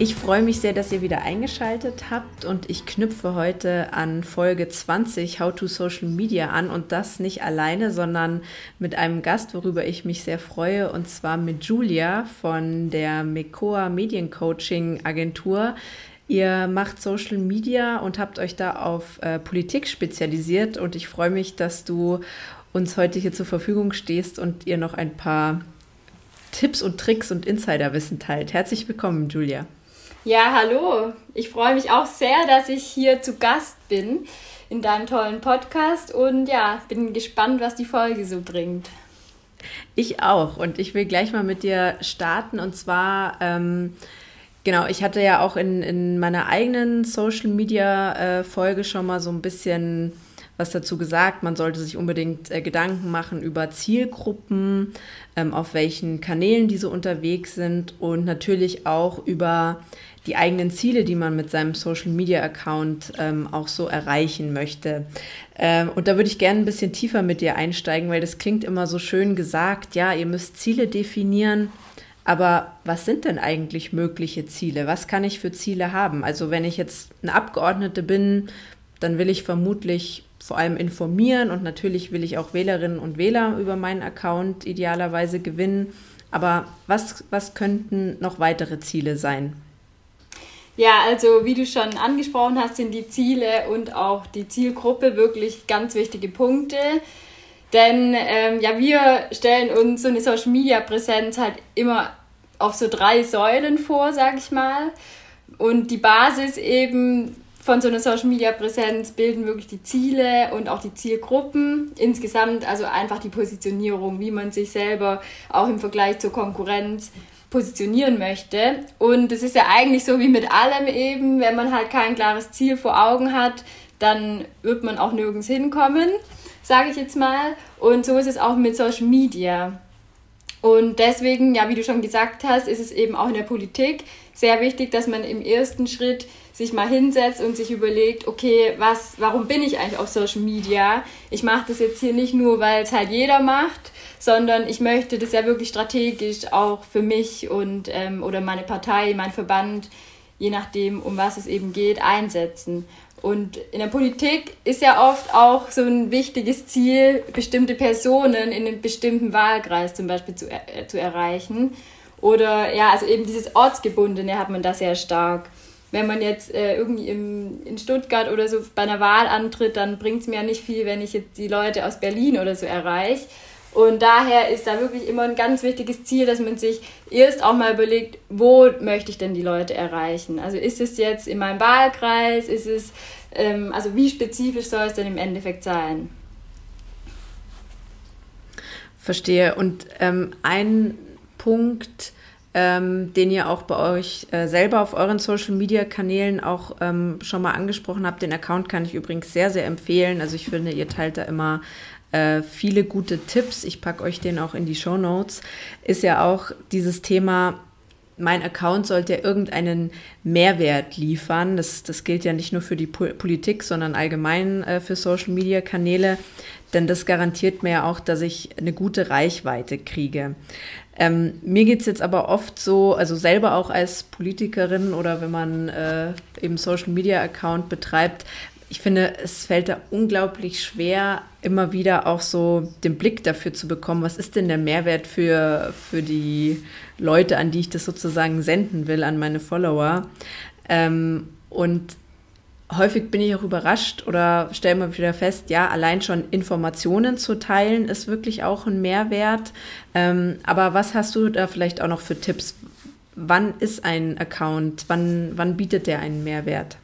Ich freue mich sehr, dass ihr wieder eingeschaltet habt und ich knüpfe heute an Folge 20 How to Social Media an und das nicht alleine, sondern mit einem Gast, worüber ich mich sehr freue und zwar mit Julia von der Mekoa Mediencoaching Agentur. Ihr macht Social Media und habt euch da auf äh, Politik spezialisiert und ich freue mich, dass du uns heute hier zur Verfügung stehst und ihr noch ein paar Tipps und Tricks und Insiderwissen teilt. Herzlich willkommen, Julia. Ja, hallo. Ich freue mich auch sehr, dass ich hier zu Gast bin in deinem tollen Podcast und ja, bin gespannt, was die Folge so bringt. Ich auch und ich will gleich mal mit dir starten und zwar, ähm, genau, ich hatte ja auch in, in meiner eigenen Social Media äh, Folge schon mal so ein bisschen was dazu gesagt. Man sollte sich unbedingt äh, Gedanken machen über Zielgruppen, ähm, auf welchen Kanälen diese unterwegs sind und natürlich auch über die eigenen Ziele, die man mit seinem Social Media Account ähm, auch so erreichen möchte. Ähm, und da würde ich gerne ein bisschen tiefer mit dir einsteigen, weil das klingt immer so schön gesagt, ja, ihr müsst Ziele definieren. Aber was sind denn eigentlich mögliche Ziele? Was kann ich für Ziele haben? Also wenn ich jetzt eine Abgeordnete bin, dann will ich vermutlich vor allem informieren und natürlich will ich auch Wählerinnen und Wähler über meinen Account idealerweise gewinnen. Aber was, was könnten noch weitere Ziele sein? Ja, also wie du schon angesprochen hast, sind die Ziele und auch die Zielgruppe wirklich ganz wichtige Punkte. Denn ähm, ja, wir stellen uns so eine Social Media Präsenz halt immer auf so drei Säulen vor, sag ich mal. Und die Basis eben von so einer Social Media Präsenz bilden wirklich die Ziele und auch die Zielgruppen. Insgesamt also einfach die Positionierung, wie man sich selber auch im Vergleich zur Konkurrenz positionieren möchte. Und es ist ja eigentlich so wie mit allem eben, wenn man halt kein klares Ziel vor Augen hat, dann wird man auch nirgends hinkommen, sage ich jetzt mal. Und so ist es auch mit Social Media. Und deswegen, ja, wie du schon gesagt hast, ist es eben auch in der Politik sehr wichtig, dass man im ersten Schritt sich mal hinsetzt und sich überlegt, okay, was, warum bin ich eigentlich auf Social Media? Ich mache das jetzt hier nicht nur, weil es halt jeder macht, sondern ich möchte das ja wirklich strategisch auch für mich und ähm, oder meine Partei, mein Verband, je nachdem, um was es eben geht, einsetzen. Und in der Politik ist ja oft auch so ein wichtiges Ziel, bestimmte Personen in einem bestimmten Wahlkreis zum Beispiel zu, äh, zu erreichen. Oder ja, also eben dieses Ortsgebundene hat man da sehr stark. Wenn man jetzt äh, irgendwie im, in Stuttgart oder so bei einer Wahl antritt, dann bringt es mir ja nicht viel, wenn ich jetzt die Leute aus Berlin oder so erreiche. Und daher ist da wirklich immer ein ganz wichtiges Ziel, dass man sich erst auch mal überlegt, wo möchte ich denn die Leute erreichen? Also ist es jetzt in meinem Wahlkreis? Ist es, ähm, also wie spezifisch soll es denn im Endeffekt sein? Verstehe. Und ähm, ein Punkt, ähm, den ihr auch bei euch äh, selber auf euren Social-Media-Kanälen auch ähm, schon mal angesprochen habt. Den Account kann ich übrigens sehr, sehr empfehlen. Also ich finde, ihr teilt da immer äh, viele gute Tipps. Ich packe euch den auch in die Show Notes. Ist ja auch dieses Thema, mein Account sollte ja irgendeinen Mehrwert liefern. Das, das gilt ja nicht nur für die Politik, sondern allgemein äh, für Social-Media-Kanäle. Denn das garantiert mir ja auch, dass ich eine gute Reichweite kriege. Ähm, mir geht es jetzt aber oft so, also selber auch als Politikerin oder wenn man äh, eben Social Media Account betreibt, ich finde, es fällt da unglaublich schwer, immer wieder auch so den Blick dafür zu bekommen, was ist denn der Mehrwert für, für die Leute, an die ich das sozusagen senden will, an meine Follower. Ähm, und häufig bin ich auch überrascht oder stelle mal wieder fest, ja, allein schon Informationen zu teilen ist wirklich auch ein Mehrwert. Ähm, aber was hast du da vielleicht auch noch für Tipps? Wann ist ein Account? Wann, wann bietet der einen Mehrwert?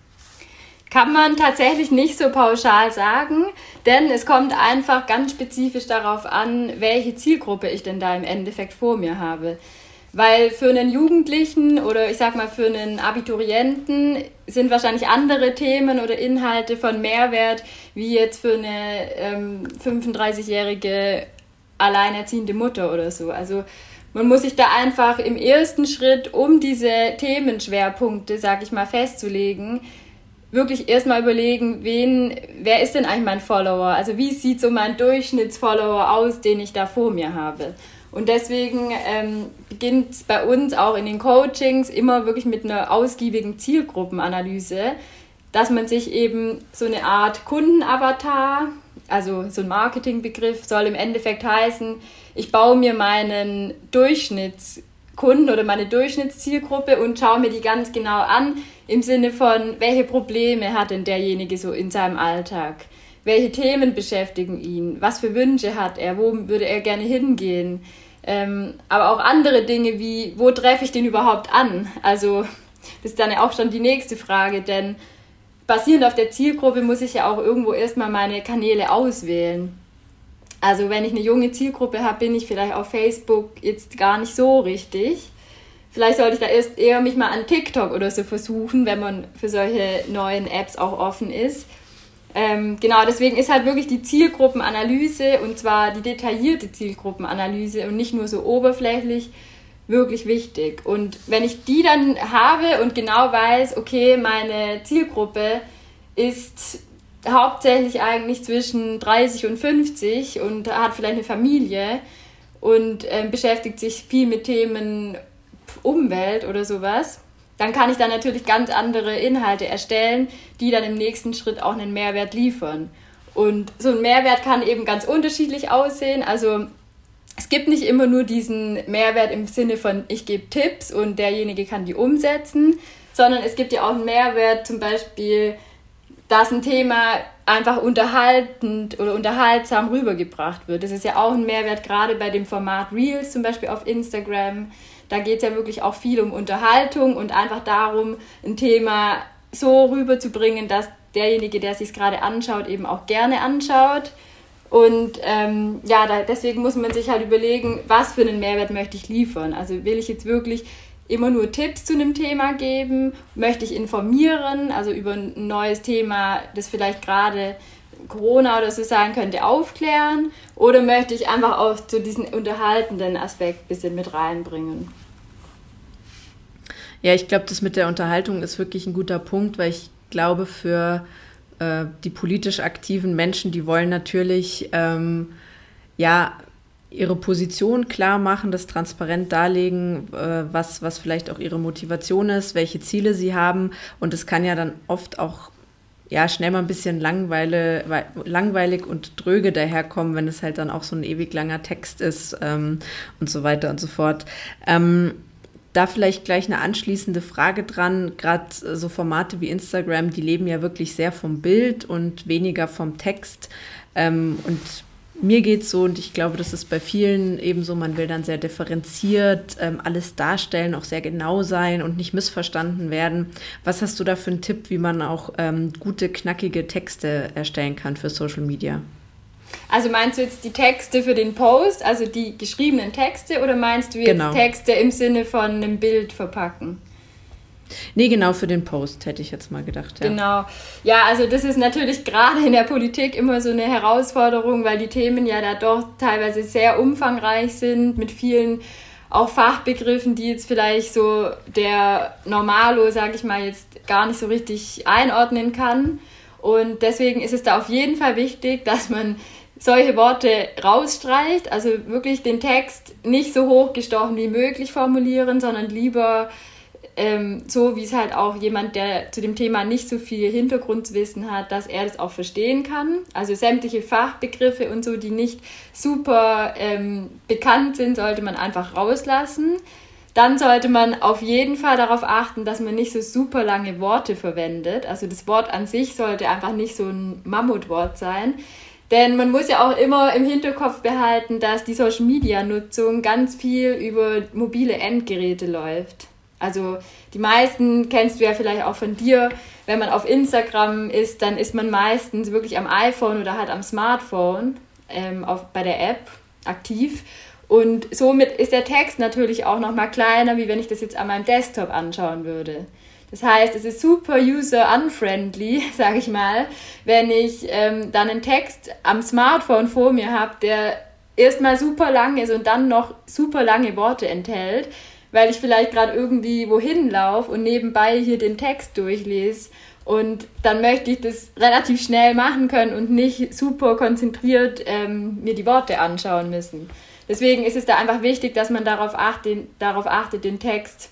Kann man tatsächlich nicht so pauschal sagen, denn es kommt einfach ganz spezifisch darauf an, welche Zielgruppe ich denn da im Endeffekt vor mir habe. Weil für einen Jugendlichen oder ich sag mal für einen Abiturienten sind wahrscheinlich andere Themen oder Inhalte von Mehrwert wie jetzt für eine ähm, 35-jährige alleinerziehende Mutter oder so. Also man muss sich da einfach im ersten Schritt, um diese Themenschwerpunkte, sag ich mal, festzulegen, wirklich erstmal überlegen, wen, wer ist denn eigentlich mein Follower? Also wie sieht so mein Durchschnittsfollower aus, den ich da vor mir habe? Und deswegen ähm, beginnt es bei uns auch in den Coachings immer wirklich mit einer ausgiebigen Zielgruppenanalyse, dass man sich eben so eine Art Kundenavatar, also so ein Marketingbegriff soll im Endeffekt heißen, ich baue mir meinen Durchschnittskunden oder meine Durchschnittszielgruppe und schaue mir die ganz genau an im Sinne von, welche Probleme hat denn derjenige so in seinem Alltag? Welche Themen beschäftigen ihn? Was für Wünsche hat er? Wo würde er gerne hingehen? Ähm, aber auch andere Dinge wie, wo treffe ich den überhaupt an? Also das ist dann ja auch schon die nächste Frage, denn basierend auf der Zielgruppe muss ich ja auch irgendwo erstmal meine Kanäle auswählen. Also wenn ich eine junge Zielgruppe habe, bin ich vielleicht auf Facebook jetzt gar nicht so richtig. Vielleicht sollte ich da erst eher mich mal an TikTok oder so versuchen, wenn man für solche neuen Apps auch offen ist. Ähm, genau, deswegen ist halt wirklich die Zielgruppenanalyse und zwar die detaillierte Zielgruppenanalyse und nicht nur so oberflächlich wirklich wichtig. Und wenn ich die dann habe und genau weiß, okay, meine Zielgruppe ist hauptsächlich eigentlich zwischen 30 und 50 und hat vielleicht eine Familie und äh, beschäftigt sich viel mit Themen Umwelt oder sowas, dann kann ich dann natürlich ganz andere Inhalte erstellen, die dann im nächsten Schritt auch einen Mehrwert liefern. Und so ein Mehrwert kann eben ganz unterschiedlich aussehen. Also es gibt nicht immer nur diesen Mehrwert im Sinne von, ich gebe Tipps und derjenige kann die umsetzen, sondern es gibt ja auch einen Mehrwert, zum Beispiel, dass ein Thema einfach unterhaltend oder unterhaltsam rübergebracht wird. Das ist ja auch ein Mehrwert, gerade bei dem Format Reels, zum Beispiel auf Instagram da geht es ja wirklich auch viel um Unterhaltung und einfach darum, ein Thema so rüberzubringen, dass derjenige, der sich gerade anschaut, eben auch gerne anschaut. Und ähm, ja, da, deswegen muss man sich halt überlegen, was für einen Mehrwert möchte ich liefern. Also will ich jetzt wirklich immer nur Tipps zu einem Thema geben? Möchte ich informieren, also über ein neues Thema, das vielleicht gerade Corona oder so sein könnte, aufklären? Oder möchte ich einfach auch so diesen unterhaltenden Aspekt ein bisschen mit reinbringen? Ja, ich glaube, das mit der Unterhaltung ist wirklich ein guter Punkt, weil ich glaube, für äh, die politisch aktiven Menschen, die wollen natürlich ähm, ja ihre Position klar machen, das transparent darlegen, äh, was, was vielleicht auch ihre Motivation ist, welche Ziele sie haben. Und es kann ja dann oft auch ja, schnell mal ein bisschen langweile, langweilig und dröge daherkommen, wenn es halt dann auch so ein ewig langer Text ist ähm, und so weiter und so fort. Ähm, da vielleicht gleich eine anschließende Frage dran. Gerade so Formate wie Instagram, die leben ja wirklich sehr vom Bild und weniger vom Text. Ähm, und mir geht es so, und ich glaube, das ist bei vielen ebenso, man will dann sehr differenziert ähm, alles darstellen, auch sehr genau sein und nicht missverstanden werden. Was hast du da für einen Tipp, wie man auch ähm, gute, knackige Texte erstellen kann für Social Media? Also meinst du jetzt die Texte für den Post, also die geschriebenen Texte, oder meinst du jetzt genau. Texte im Sinne von einem Bild verpacken? Nee, genau für den Post hätte ich jetzt mal gedacht. Ja. Genau. Ja, also das ist natürlich gerade in der Politik immer so eine Herausforderung, weil die Themen ja da doch teilweise sehr umfangreich sind mit vielen auch Fachbegriffen, die jetzt vielleicht so der Normalo, sage ich mal, jetzt gar nicht so richtig einordnen kann. Und deswegen ist es da auf jeden Fall wichtig, dass man solche Worte rausstreicht, also wirklich den Text nicht so hochgestochen wie möglich formulieren, sondern lieber ähm, so, wie es halt auch jemand, der zu dem Thema nicht so viel Hintergrundwissen hat, dass er das auch verstehen kann. Also sämtliche Fachbegriffe und so, die nicht super ähm, bekannt sind, sollte man einfach rauslassen. Dann sollte man auf jeden Fall darauf achten, dass man nicht so super lange Worte verwendet. Also das Wort an sich sollte einfach nicht so ein Mammutwort sein. Denn man muss ja auch immer im Hinterkopf behalten, dass die Social Media Nutzung ganz viel über mobile Endgeräte läuft. Also die meisten kennst du ja vielleicht auch von dir. Wenn man auf Instagram ist, dann ist man meistens wirklich am iPhone oder halt am Smartphone ähm, auf, bei der App aktiv. Und somit ist der Text natürlich auch noch mal kleiner, wie wenn ich das jetzt an meinem Desktop anschauen würde. Das heißt, es ist super user-unfriendly, sage ich mal, wenn ich ähm, dann einen Text am Smartphone vor mir habe, der erstmal super lang ist und dann noch super lange Worte enthält, weil ich vielleicht gerade irgendwie wohin laufe und nebenbei hier den Text durchlese. Und dann möchte ich das relativ schnell machen können und nicht super konzentriert ähm, mir die Worte anschauen müssen. Deswegen ist es da einfach wichtig, dass man darauf achtet, darauf achtet den Text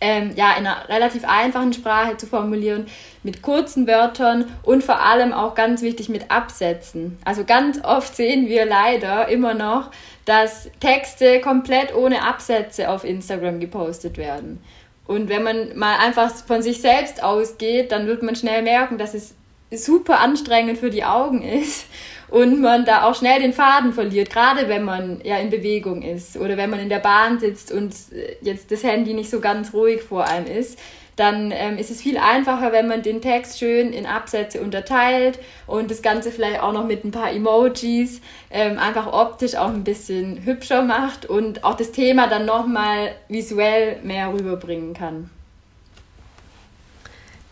ähm, ja, in einer relativ einfachen Sprache zu formulieren, mit kurzen Wörtern und vor allem auch ganz wichtig mit Absätzen. Also ganz oft sehen wir leider immer noch, dass Texte komplett ohne Absätze auf Instagram gepostet werden. Und wenn man mal einfach von sich selbst ausgeht, dann wird man schnell merken, dass es super anstrengend für die Augen ist und man da auch schnell den Faden verliert, gerade wenn man ja in Bewegung ist oder wenn man in der Bahn sitzt und äh, jetzt das Handy nicht so ganz ruhig vor einem ist, dann ähm, ist es viel einfacher, wenn man den Text schön in Absätze unterteilt und das Ganze vielleicht auch noch mit ein paar Emojis ähm, einfach optisch auch ein bisschen hübscher macht und auch das Thema dann nochmal visuell mehr rüberbringen kann.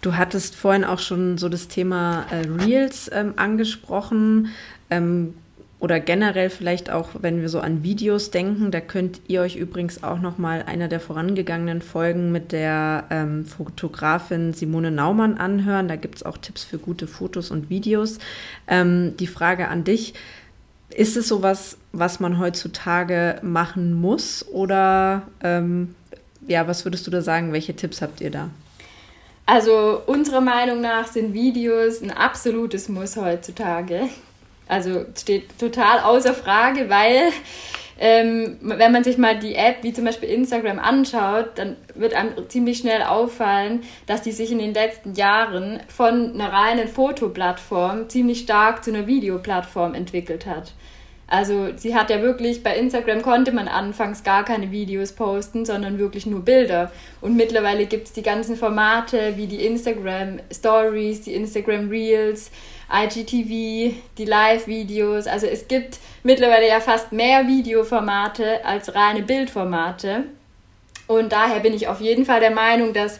Du hattest vorhin auch schon so das Thema äh, Reels ähm, angesprochen. Ähm, oder generell vielleicht auch, wenn wir so an Videos denken, da könnt ihr euch übrigens auch noch mal einer der vorangegangenen Folgen mit der ähm, Fotografin Simone Naumann anhören. Da gibt es auch Tipps für gute Fotos und Videos. Ähm, die Frage an dich, ist es sowas, was man heutzutage machen muss? Oder ähm, ja, was würdest du da sagen? Welche Tipps habt ihr da? Also unserer Meinung nach sind Videos ein absolutes Muss heutzutage. Also steht total außer Frage, weil ähm, wenn man sich mal die App wie zum Beispiel Instagram anschaut, dann wird einem ziemlich schnell auffallen, dass die sich in den letzten Jahren von einer reinen Fotoplattform ziemlich stark zu einer Videoplattform entwickelt hat. Also sie hat ja wirklich, bei Instagram konnte man anfangs gar keine Videos posten, sondern wirklich nur Bilder. Und mittlerweile gibt es die ganzen Formate wie die Instagram Stories, die Instagram Reels, IGTV, die Live-Videos. Also es gibt mittlerweile ja fast mehr Videoformate als reine Bildformate. Und daher bin ich auf jeden Fall der Meinung, dass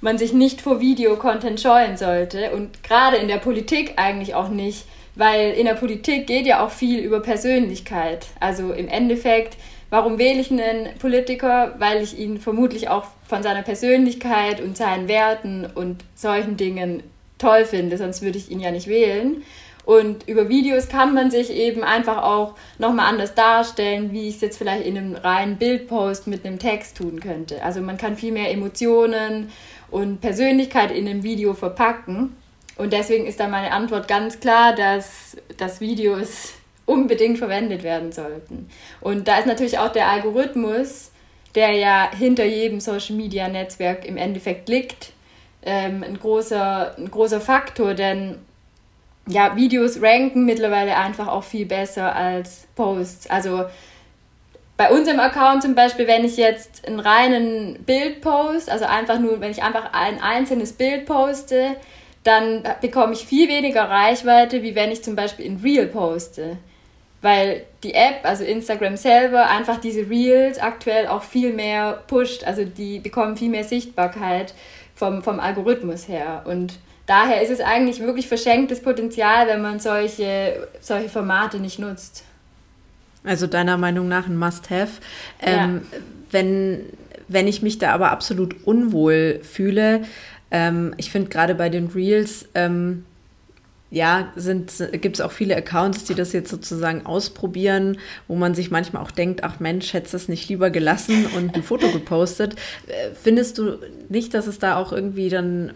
man sich nicht vor Videocontent scheuen sollte und gerade in der Politik eigentlich auch nicht weil in der Politik geht ja auch viel über Persönlichkeit. Also im Endeffekt, warum wähle ich einen Politiker? Weil ich ihn vermutlich auch von seiner Persönlichkeit und seinen Werten und solchen Dingen toll finde, sonst würde ich ihn ja nicht wählen. Und über Videos kann man sich eben einfach auch nochmal anders darstellen, wie ich es jetzt vielleicht in einem reinen Bildpost mit einem Text tun könnte. Also man kann viel mehr Emotionen und Persönlichkeit in einem Video verpacken. Und deswegen ist da meine Antwort ganz klar, dass, dass Videos unbedingt verwendet werden sollten. Und da ist natürlich auch der Algorithmus, der ja hinter jedem Social-Media-Netzwerk im Endeffekt liegt, ähm, ein, großer, ein großer Faktor, denn ja, Videos ranken mittlerweile einfach auch viel besser als Posts. Also bei unserem Account zum Beispiel, wenn ich jetzt einen reinen Bild post, also einfach nur, wenn ich einfach ein einzelnes Bild poste, dann bekomme ich viel weniger Reichweite, wie wenn ich zum Beispiel in Reel poste. Weil die App, also Instagram selber, einfach diese Reels aktuell auch viel mehr pusht. Also die bekommen viel mehr Sichtbarkeit vom, vom Algorithmus her. Und daher ist es eigentlich wirklich verschenktes Potenzial, wenn man solche, solche Formate nicht nutzt. Also deiner Meinung nach ein Must-Have. Ähm, ja. wenn, wenn ich mich da aber absolut unwohl fühle, ähm, ich finde gerade bei den Reels, ähm, ja, gibt es auch viele Accounts, die das jetzt sozusagen ausprobieren, wo man sich manchmal auch denkt, ach Mensch, hättest du es nicht lieber gelassen und ein Foto gepostet. Äh, findest du nicht, dass es da auch irgendwie dann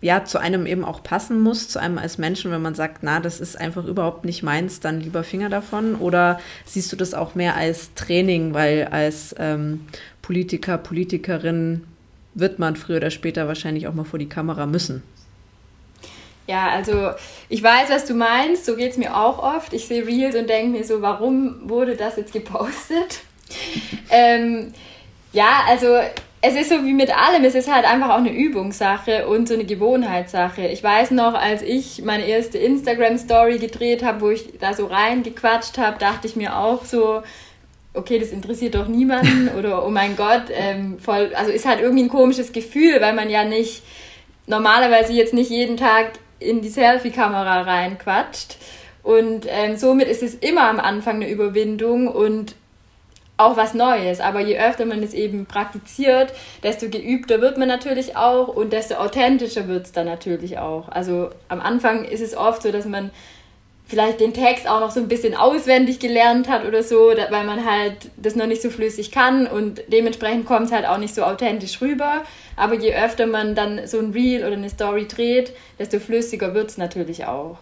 ja, zu einem eben auch passen muss, zu einem als Menschen, wenn man sagt, na, das ist einfach überhaupt nicht meins, dann lieber Finger davon? Oder siehst du das auch mehr als Training, weil als ähm, Politiker, Politikerin wird man früher oder später wahrscheinlich auch mal vor die Kamera müssen? Ja, also ich weiß, was du meinst, so geht es mir auch oft. Ich sehe Reels und denke mir so, warum wurde das jetzt gepostet? ähm, ja, also es ist so wie mit allem, es ist halt einfach auch eine Übungssache und so eine Gewohnheitssache. Ich weiß noch, als ich meine erste Instagram-Story gedreht habe, wo ich da so reingequatscht habe, dachte ich mir auch so, okay, das interessiert doch niemanden oder oh mein Gott, ähm, voll, also ist halt irgendwie ein komisches Gefühl, weil man ja nicht normalerweise jetzt nicht jeden Tag in die Selfie-Kamera reinquatscht. Und ähm, somit ist es immer am Anfang eine Überwindung und auch was Neues. Aber je öfter man es eben praktiziert, desto geübter wird man natürlich auch und desto authentischer wird es dann natürlich auch. Also am Anfang ist es oft so, dass man vielleicht den Text auch noch so ein bisschen auswendig gelernt hat oder so, weil man halt das noch nicht so flüssig kann und dementsprechend kommt es halt auch nicht so authentisch rüber. Aber je öfter man dann so ein Reel oder eine Story dreht, desto flüssiger wird es natürlich auch.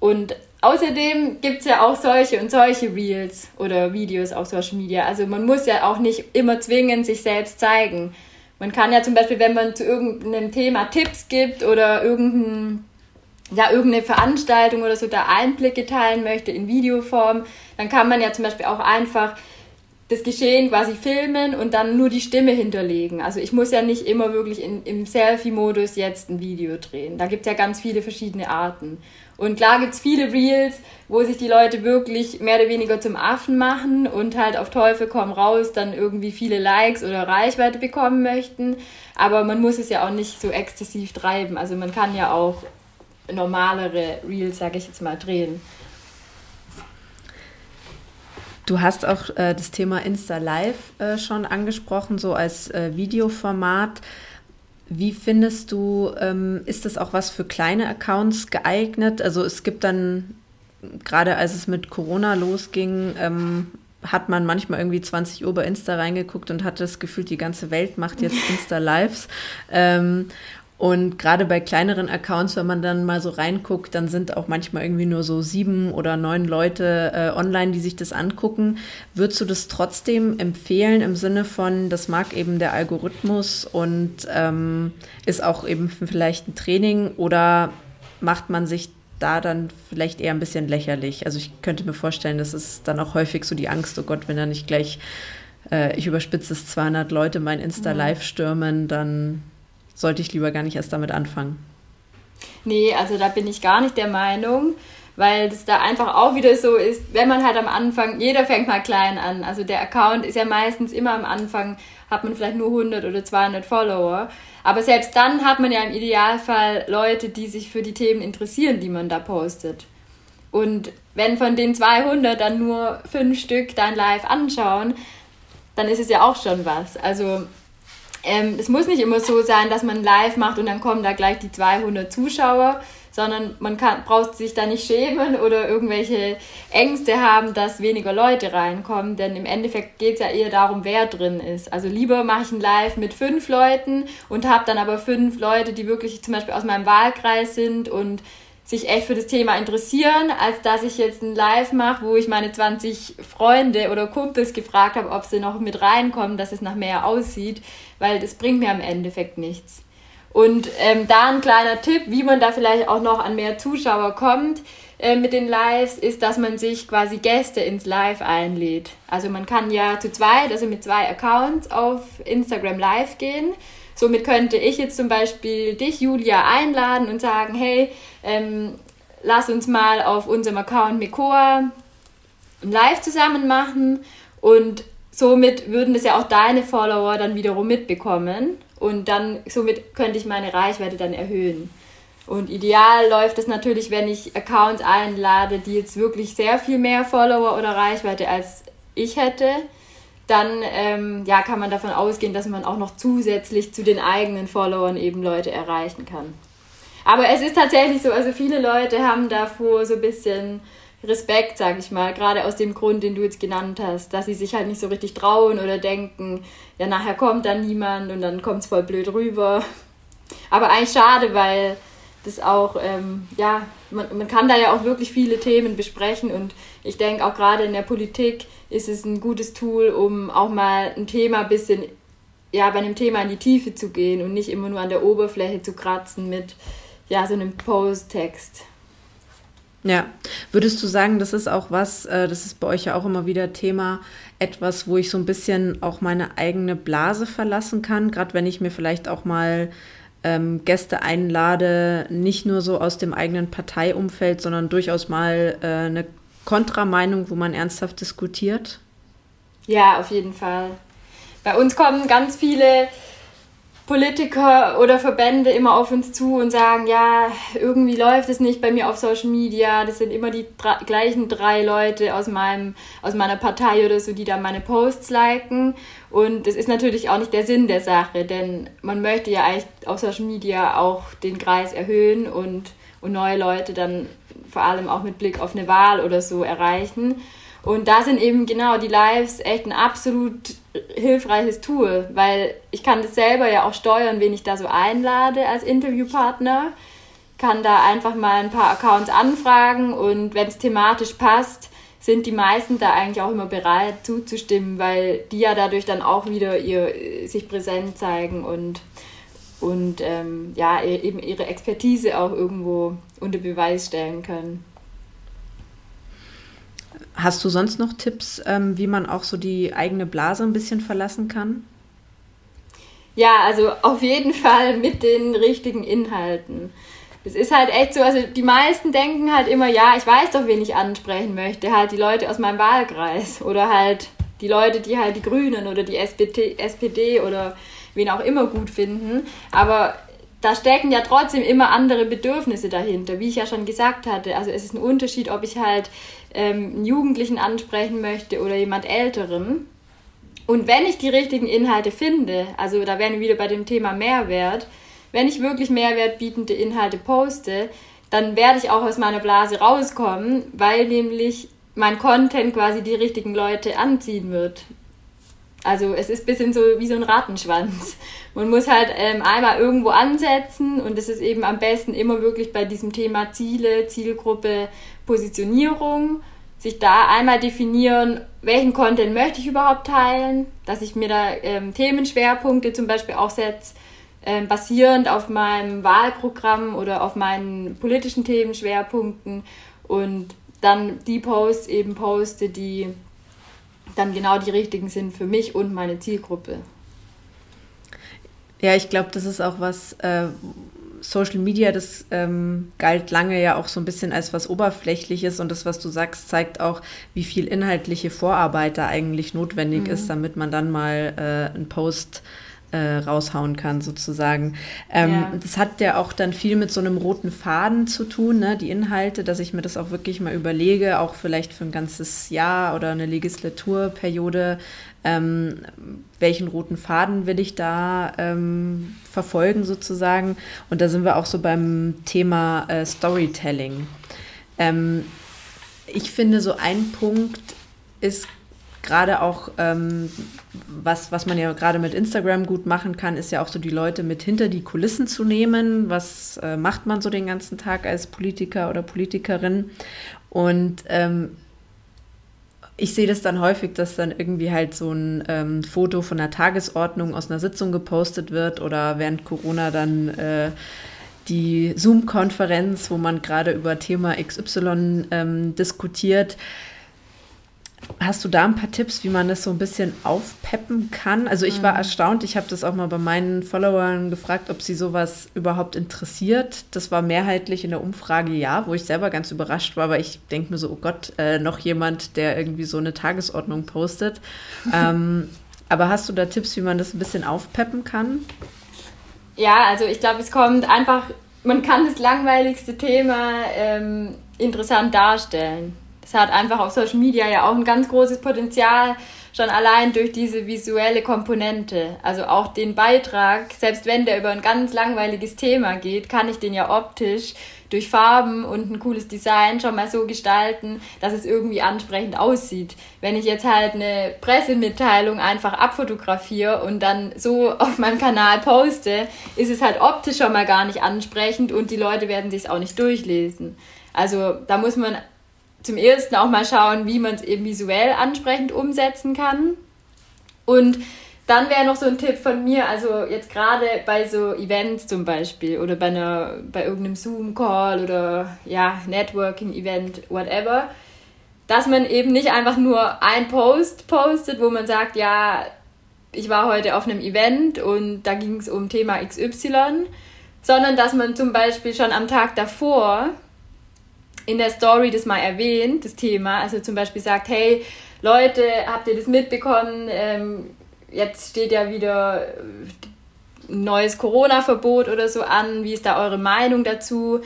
Und außerdem gibt es ja auch solche und solche Reels oder Videos auf Social Media. Also man muss ja auch nicht immer zwingend sich selbst zeigen. Man kann ja zum Beispiel, wenn man zu irgendeinem Thema Tipps gibt oder irgendein, ja, irgendeine Veranstaltung oder so da Einblicke teilen möchte in Videoform, dann kann man ja zum Beispiel auch einfach das Geschehen quasi filmen und dann nur die Stimme hinterlegen. Also ich muss ja nicht immer wirklich in, im Selfie-Modus jetzt ein Video drehen. Da gibt es ja ganz viele verschiedene Arten. Und klar gibt es viele Reels, wo sich die Leute wirklich mehr oder weniger zum Affen machen und halt auf Teufel komm raus dann irgendwie viele Likes oder Reichweite bekommen möchten. Aber man muss es ja auch nicht so exzessiv treiben. Also man kann ja auch normalere Reels, sage ich jetzt mal, drehen. Du hast auch äh, das Thema Insta Live äh, schon angesprochen, so als äh, Videoformat. Wie findest du, ähm, ist das auch was für kleine Accounts geeignet? Also es gibt dann, gerade als es mit Corona losging, ähm, hat man manchmal irgendwie 20 Uhr bei Insta reingeguckt und hatte das Gefühl, die ganze Welt macht jetzt Insta-Lives. Ähm, und gerade bei kleineren Accounts, wenn man dann mal so reinguckt, dann sind auch manchmal irgendwie nur so sieben oder neun Leute äh, online, die sich das angucken. Würdest du das trotzdem empfehlen im Sinne von, das mag eben der Algorithmus und ähm, ist auch eben vielleicht ein Training oder macht man sich da dann vielleicht eher ein bisschen lächerlich? Also ich könnte mir vorstellen, das ist dann auch häufig so die Angst, oh Gott, wenn da nicht gleich, äh, ich überspitze es, 200 Leute mein Insta-Live stürmen, dann sollte ich lieber gar nicht erst damit anfangen. Nee, also da bin ich gar nicht der Meinung, weil das da einfach auch wieder so ist, wenn man halt am Anfang, jeder fängt mal klein an. Also der Account ist ja meistens immer am Anfang, hat man vielleicht nur 100 oder 200 Follower. Aber selbst dann hat man ja im Idealfall Leute, die sich für die Themen interessieren, die man da postet. Und wenn von den 200 dann nur fünf Stück dein Live anschauen, dann ist es ja auch schon was. Also ähm, es muss nicht immer so sein, dass man live macht und dann kommen da gleich die 200 Zuschauer, sondern man kann, braucht sich da nicht schämen oder irgendwelche Ängste haben, dass weniger Leute reinkommen, denn im Endeffekt geht es ja eher darum, wer drin ist. Also lieber mache ich ein Live mit fünf Leuten und habe dann aber fünf Leute, die wirklich zum Beispiel aus meinem Wahlkreis sind und sich echt für das Thema interessieren, als dass ich jetzt ein Live mache, wo ich meine 20 Freunde oder Kumpels gefragt habe, ob sie noch mit reinkommen, dass es nach mehr aussieht, weil das bringt mir am Endeffekt nichts. Und ähm, da ein kleiner Tipp, wie man da vielleicht auch noch an mehr Zuschauer kommt äh, mit den Lives, ist, dass man sich quasi Gäste ins Live einlädt. Also man kann ja zu zweit, also mit zwei Accounts auf Instagram Live gehen Somit könnte ich jetzt zum Beispiel dich, Julia, einladen und sagen, hey, ähm, lass uns mal auf unserem Account Mekoa ein Live zusammen machen. Und somit würden das ja auch deine Follower dann wiederum mitbekommen. Und dann somit könnte ich meine Reichweite dann erhöhen. Und ideal läuft es natürlich, wenn ich Accounts einlade, die jetzt wirklich sehr viel mehr Follower oder Reichweite als ich hätte dann ähm, ja, kann man davon ausgehen, dass man auch noch zusätzlich zu den eigenen Followern eben Leute erreichen kann. Aber es ist tatsächlich so, also viele Leute haben davor so ein bisschen Respekt, sag ich mal, gerade aus dem Grund, den du jetzt genannt hast, dass sie sich halt nicht so richtig trauen oder denken, ja, nachher kommt dann niemand und dann kommt es voll blöd rüber. Aber eigentlich schade, weil das auch, ähm, ja, man, man kann da ja auch wirklich viele Themen besprechen und ich denke auch gerade in der Politik ist es ein gutes Tool, um auch mal ein Thema ein bisschen, ja, bei einem Thema in die Tiefe zu gehen und nicht immer nur an der Oberfläche zu kratzen mit, ja, so einem Post-Text. Ja, würdest du sagen, das ist auch was, äh, das ist bei euch ja auch immer wieder Thema, etwas, wo ich so ein bisschen auch meine eigene Blase verlassen kann, gerade wenn ich mir vielleicht auch mal ähm, Gäste einlade, nicht nur so aus dem eigenen Parteiumfeld, sondern durchaus mal äh, eine Kontrameinung, wo man ernsthaft diskutiert? Ja, auf jeden Fall. Bei uns kommen ganz viele Politiker oder Verbände immer auf uns zu und sagen, ja, irgendwie läuft es nicht bei mir auf Social Media. Das sind immer die drei, gleichen drei Leute aus, meinem, aus meiner Partei oder so, die da meine Posts liken. Und das ist natürlich auch nicht der Sinn der Sache, denn man möchte ja eigentlich auf Social Media auch den Kreis erhöhen und, und neue Leute dann vor allem auch mit Blick auf eine Wahl oder so erreichen. Und da sind eben genau die Lives echt ein absolut hilfreiches Tool, weil ich kann das selber ja auch steuern, wen ich da so einlade als Interviewpartner. Kann da einfach mal ein paar Accounts anfragen und wenn es thematisch passt, sind die meisten da eigentlich auch immer bereit zuzustimmen, weil die ja dadurch dann auch wieder ihr, sich präsent zeigen und, und ähm, ja, e-, eben ihre Expertise auch irgendwo unter Beweis stellen können. Hast du sonst noch Tipps, ähm, wie man auch so die eigene Blase ein bisschen verlassen kann? Ja, also auf jeden Fall mit den richtigen Inhalten. Es ist halt echt so, also die meisten denken halt immer, ja, ich weiß doch, wen ich ansprechen möchte, halt die Leute aus meinem Wahlkreis oder halt die Leute, die halt die Grünen oder die SPD, SPD oder wen auch immer gut finden. Aber da stecken ja trotzdem immer andere Bedürfnisse dahinter, wie ich ja schon gesagt hatte. Also es ist ein Unterschied, ob ich halt ähm, einen Jugendlichen ansprechen möchte oder jemand Älteren. Und wenn ich die richtigen Inhalte finde, also da wären wir wieder bei dem Thema Mehrwert, wenn ich wirklich mehrwertbietende Inhalte poste, dann werde ich auch aus meiner Blase rauskommen, weil nämlich mein Content quasi die richtigen Leute anziehen wird. Also es ist ein bisschen so wie so ein Rattenschwanz. Man muss halt ähm, einmal irgendwo ansetzen und es ist eben am besten immer wirklich bei diesem Thema Ziele, Zielgruppe, Positionierung, sich da einmal definieren, welchen Content möchte ich überhaupt teilen, dass ich mir da ähm, Themenschwerpunkte zum Beispiel auch setze, ähm, basierend auf meinem Wahlprogramm oder auf meinen politischen Themenschwerpunkten und dann die Posts eben poste, die dann genau die richtigen sind für mich und meine Zielgruppe. Ja, ich glaube, das ist auch was, äh, Social Media, das ähm, galt lange ja auch so ein bisschen als was Oberflächliches und das, was du sagst, zeigt auch, wie viel inhaltliche Vorarbeit da eigentlich notwendig mhm. ist, damit man dann mal äh, einen Post äh, raushauen kann, sozusagen. Ähm, ja. Das hat ja auch dann viel mit so einem roten Faden zu tun, ne? die Inhalte, dass ich mir das auch wirklich mal überlege, auch vielleicht für ein ganzes Jahr oder eine Legislaturperiode, ähm, welchen roten Faden will ich da ähm, verfolgen, sozusagen. Und da sind wir auch so beim Thema äh, Storytelling. Ähm, ich finde, so ein Punkt ist gerade auch, ähm, was, was man ja gerade mit Instagram gut machen kann, ist ja auch so die Leute mit hinter die Kulissen zu nehmen. Was äh, macht man so den ganzen Tag als Politiker oder Politikerin? Und ähm, ich sehe das dann häufig, dass dann irgendwie halt so ein ähm, Foto von der Tagesordnung aus einer Sitzung gepostet wird oder während Corona dann äh, die Zoom-Konferenz, wo man gerade über Thema XY ähm, diskutiert. Hast du da ein paar Tipps, wie man das so ein bisschen aufpeppen kann? Also ich war mhm. erstaunt, ich habe das auch mal bei meinen Followern gefragt, ob sie sowas überhaupt interessiert. Das war mehrheitlich in der Umfrage ja, wo ich selber ganz überrascht war, weil ich denke mir so, oh Gott, äh, noch jemand, der irgendwie so eine Tagesordnung postet. ähm, aber hast du da Tipps, wie man das ein bisschen aufpeppen kann? Ja, also ich glaube, es kommt einfach, man kann das langweiligste Thema ähm, interessant darstellen. Das hat einfach auf Social Media ja auch ein ganz großes Potenzial, schon allein durch diese visuelle Komponente. Also auch den Beitrag, selbst wenn der über ein ganz langweiliges Thema geht, kann ich den ja optisch durch Farben und ein cooles Design schon mal so gestalten, dass es irgendwie ansprechend aussieht. Wenn ich jetzt halt eine Pressemitteilung einfach abfotografiere und dann so auf meinem Kanal poste, ist es halt optisch schon mal gar nicht ansprechend und die Leute werden sich auch nicht durchlesen. Also da muss man zum ersten auch mal schauen, wie man es eben visuell ansprechend umsetzen kann. Und dann wäre noch so ein Tipp von mir, also jetzt gerade bei so Events zum Beispiel oder bei, einer, bei irgendeinem Zoom-Call oder ja, Networking-Event, whatever, dass man eben nicht einfach nur ein Post postet, wo man sagt, ja, ich war heute auf einem Event und da ging es um Thema XY, sondern dass man zum Beispiel schon am Tag davor in der Story das mal erwähnt, das Thema, also zum Beispiel sagt, hey Leute, habt ihr das mitbekommen? Ähm, jetzt steht ja wieder ein neues Corona-Verbot oder so an. Wie ist da eure Meinung dazu?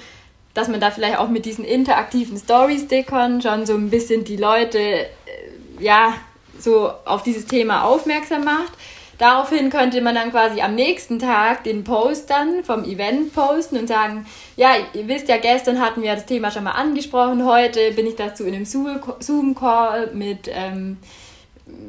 Dass man da vielleicht auch mit diesen interaktiven Story-Stickern schon so ein bisschen die Leute, äh, ja, so auf dieses Thema aufmerksam macht. Daraufhin könnte man dann quasi am nächsten Tag den Post dann vom Event posten und sagen, ja, ihr wisst ja, gestern hatten wir das Thema schon mal angesprochen, heute bin ich dazu in einem Zoom-Call mit ähm,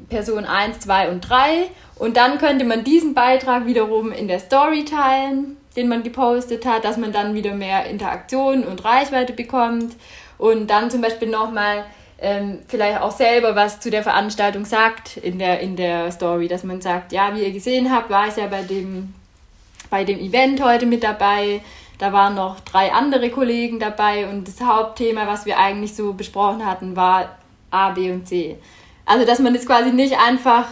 Person 1, 2 und 3. Und dann könnte man diesen Beitrag wiederum in der Story teilen, den man gepostet hat, dass man dann wieder mehr Interaktion und Reichweite bekommt. Und dann zum Beispiel nochmal ähm, vielleicht auch selber was zu der Veranstaltung sagt in der, in der Story, dass man sagt, ja, wie ihr gesehen habt, war ich ja bei dem, bei dem Event heute mit dabei. Da waren noch drei andere Kollegen dabei und das Hauptthema, was wir eigentlich so besprochen hatten, war A, B und C. Also, dass man das quasi nicht einfach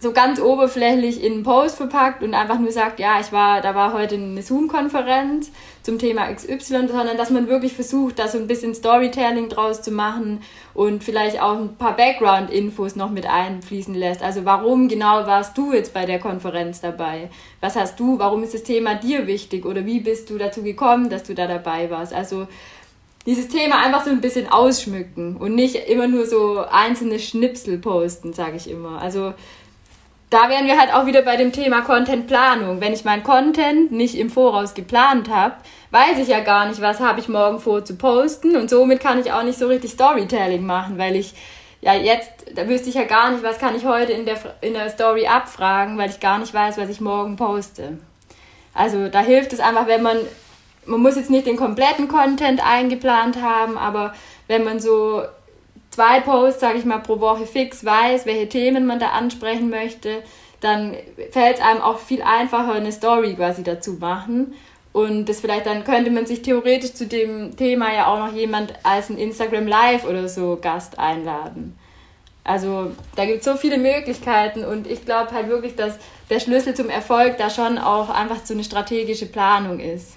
so ganz oberflächlich in einen Post verpackt und einfach nur sagt, ja, ich war, da war heute eine Zoom-Konferenz zum Thema XY, sondern dass man wirklich versucht, da so ein bisschen Storytelling draus zu machen und vielleicht auch ein paar Background-Infos noch mit einfließen lässt. Also warum genau warst du jetzt bei der Konferenz dabei? Was hast du, warum ist das Thema dir wichtig oder wie bist du dazu gekommen, dass du da dabei warst? Also dieses Thema einfach so ein bisschen ausschmücken und nicht immer nur so einzelne Schnipsel posten, sage ich immer. Also da wären wir halt auch wieder bei dem Thema Contentplanung. Wenn ich meinen Content nicht im Voraus geplant habe, weiß ich ja gar nicht, was habe ich morgen vor zu posten und somit kann ich auch nicht so richtig Storytelling machen, weil ich ja jetzt, da wüsste ich ja gar nicht, was kann ich heute in der, in der Story abfragen, weil ich gar nicht weiß, was ich morgen poste. Also da hilft es einfach, wenn man, man muss jetzt nicht den kompletten Content eingeplant haben, aber wenn man so zwei Posts, sage ich mal, pro Woche fix weiß, welche Themen man da ansprechen möchte, dann fällt es einem auch viel einfacher, eine Story quasi dazu machen. Und das vielleicht dann könnte man sich theoretisch zu dem Thema ja auch noch jemand als ein Instagram Live oder so Gast einladen. Also da gibt es so viele Möglichkeiten und ich glaube halt wirklich, dass der Schlüssel zum Erfolg da schon auch einfach so eine strategische Planung ist.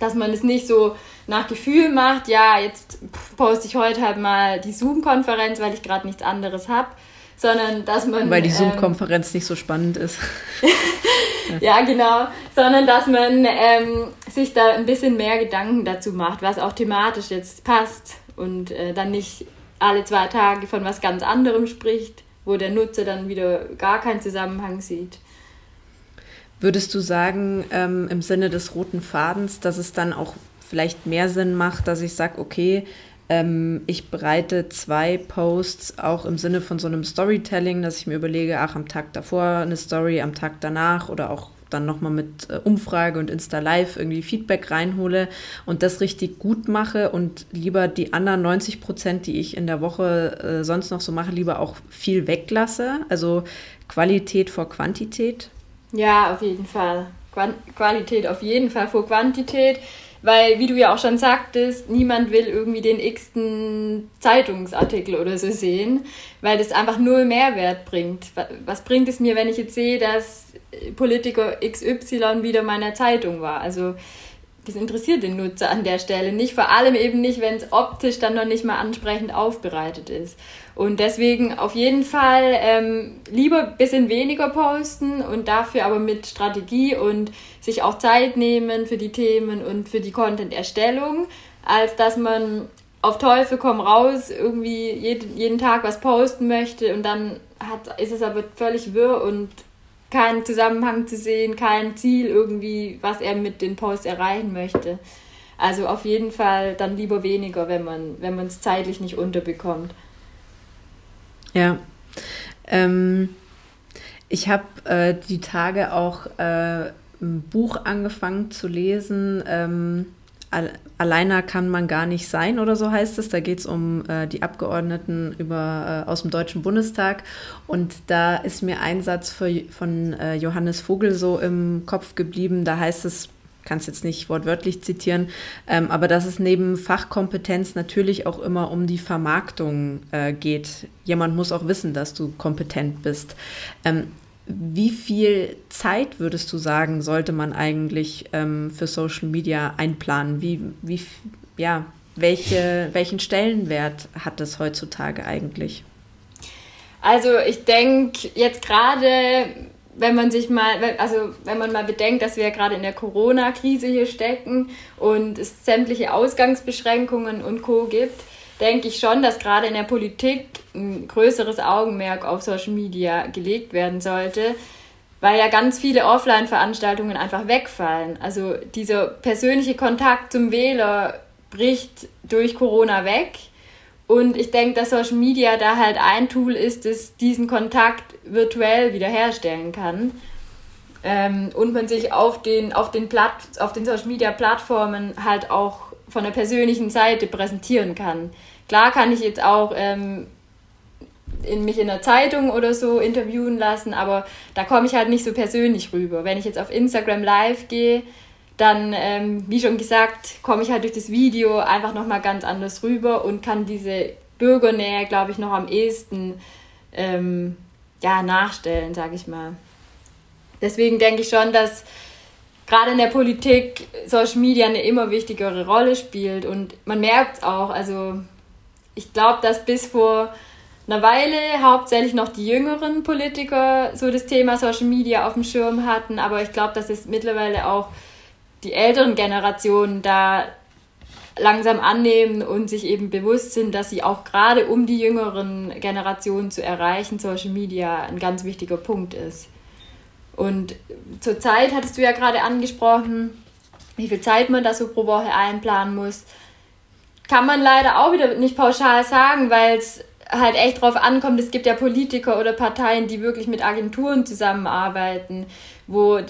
Dass man es nicht so nach Gefühl macht, ja, jetzt poste ich heute halt mal die Zoom-Konferenz, weil ich gerade nichts anderes habe, sondern dass man. Weil die ähm, Zoom-Konferenz ähm, nicht so spannend ist. ja, genau. Sondern dass man ähm, sich da ein bisschen mehr Gedanken dazu macht, was auch thematisch jetzt passt und äh, dann nicht alle zwei Tage von was ganz anderem spricht, wo der Nutzer dann wieder gar keinen Zusammenhang sieht. Würdest du sagen, ähm, im Sinne des roten Fadens, dass es dann auch vielleicht mehr Sinn macht, dass ich sage, okay, ähm, ich bereite zwei Posts auch im Sinne von so einem Storytelling, dass ich mir überlege, ach, am Tag davor eine Story, am Tag danach oder auch dann nochmal mit äh, Umfrage und Insta Live irgendwie Feedback reinhole und das richtig gut mache und lieber die anderen 90 Prozent, die ich in der Woche äh, sonst noch so mache, lieber auch viel weglasse. Also Qualität vor Quantität. Ja, auf jeden Fall. Qualität auf jeden Fall vor Quantität. Weil, wie du ja auch schon sagtest, niemand will irgendwie den x-ten Zeitungsartikel oder so sehen, weil das einfach null Mehrwert bringt. Was bringt es mir, wenn ich jetzt sehe, dass Politiker XY wieder meiner Zeitung war? Also, das interessiert den Nutzer an der Stelle nicht, vor allem eben nicht, wenn es optisch dann noch nicht mal ansprechend aufbereitet ist. Und deswegen auf jeden Fall ähm, lieber bisschen weniger posten und dafür aber mit Strategie und sich auch Zeit nehmen für die Themen und für die Content-Erstellung, als dass man auf Teufel komm raus irgendwie jeden, jeden Tag was posten möchte und dann hat, ist es aber völlig wirr und keinen Zusammenhang zu sehen, kein Ziel irgendwie, was er mit den Posts erreichen möchte. Also auf jeden Fall dann lieber weniger, wenn man wenn es zeitlich nicht unterbekommt. Ja. Ähm, ich habe äh, die Tage auch äh, ein Buch angefangen zu lesen. Ähm, Alleiner kann man gar nicht sein oder so heißt es. Da geht es um äh, die Abgeordneten über, äh, aus dem Deutschen Bundestag. Und da ist mir ein Satz für, von äh, Johannes Vogel so im Kopf geblieben. Da heißt es, kann es jetzt nicht wortwörtlich zitieren, ähm, aber dass es neben Fachkompetenz natürlich auch immer um die Vermarktung äh, geht. Jemand muss auch wissen, dass du kompetent bist. Ähm, wie viel Zeit würdest du sagen, sollte man eigentlich ähm, für Social Media einplanen? Wie, wie, ja, welche, welchen Stellenwert hat das heutzutage eigentlich? Also ich denke jetzt gerade, wenn man sich mal, also wenn man mal bedenkt, dass wir gerade in der Corona-Krise hier stecken und es sämtliche Ausgangsbeschränkungen und Co. gibt, denke ich schon, dass gerade in der Politik ein größeres Augenmerk auf Social Media gelegt werden sollte, weil ja ganz viele Offline-Veranstaltungen einfach wegfallen. Also dieser persönliche Kontakt zum Wähler bricht durch Corona weg. Und ich denke, dass Social Media da halt ein Tool ist, das diesen Kontakt virtuell wiederherstellen kann. Ähm, und man sich auf den, auf, den Platt, auf den Social Media Plattformen halt auch von der persönlichen Seite präsentieren kann. Klar kann ich jetzt auch ähm, in mich in der Zeitung oder so interviewen lassen, aber da komme ich halt nicht so persönlich rüber. Wenn ich jetzt auf Instagram live gehe, dann, ähm, wie schon gesagt, komme ich halt durch das Video einfach nochmal ganz anders rüber und kann diese Bürgernähe, glaube ich, noch am ehesten ähm, ja, nachstellen, sage ich mal. Deswegen denke ich schon, dass gerade in der Politik Social Media eine immer wichtigere Rolle spielt und man merkt es auch. Also ich glaube, dass bis vor einer Weile hauptsächlich noch die jüngeren Politiker so das Thema Social Media auf dem Schirm hatten, aber ich glaube, dass es mittlerweile auch die älteren Generationen da langsam annehmen und sich eben bewusst sind, dass sie auch gerade um die jüngeren Generationen zu erreichen, Social Media ein ganz wichtiger Punkt ist. Und zurzeit hattest du ja gerade angesprochen, wie viel Zeit man da so pro Woche einplanen muss. Kann man leider auch wieder nicht pauschal sagen, weil es halt echt drauf ankommt. Es gibt ja Politiker oder Parteien, die wirklich mit Agenturen zusammenarbeiten, wo,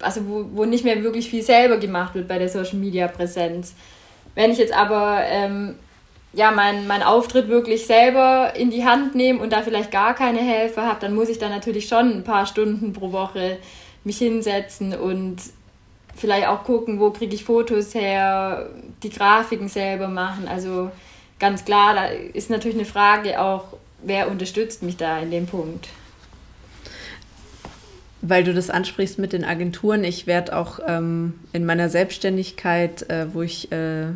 also wo, wo nicht mehr wirklich viel selber gemacht wird bei der Social Media Präsenz. Wenn ich jetzt aber ähm, ja, meinen mein Auftritt wirklich selber in die Hand nehme und da vielleicht gar keine Helfer habe, dann muss ich da natürlich schon ein paar Stunden pro Woche mich hinsetzen und vielleicht auch gucken, wo kriege ich Fotos her, die Grafiken selber machen. Also ganz klar, da ist natürlich eine Frage auch, wer unterstützt mich da in dem Punkt. Weil du das ansprichst mit den Agenturen, ich werde auch ähm, in meiner Selbstständigkeit, äh, wo ich äh,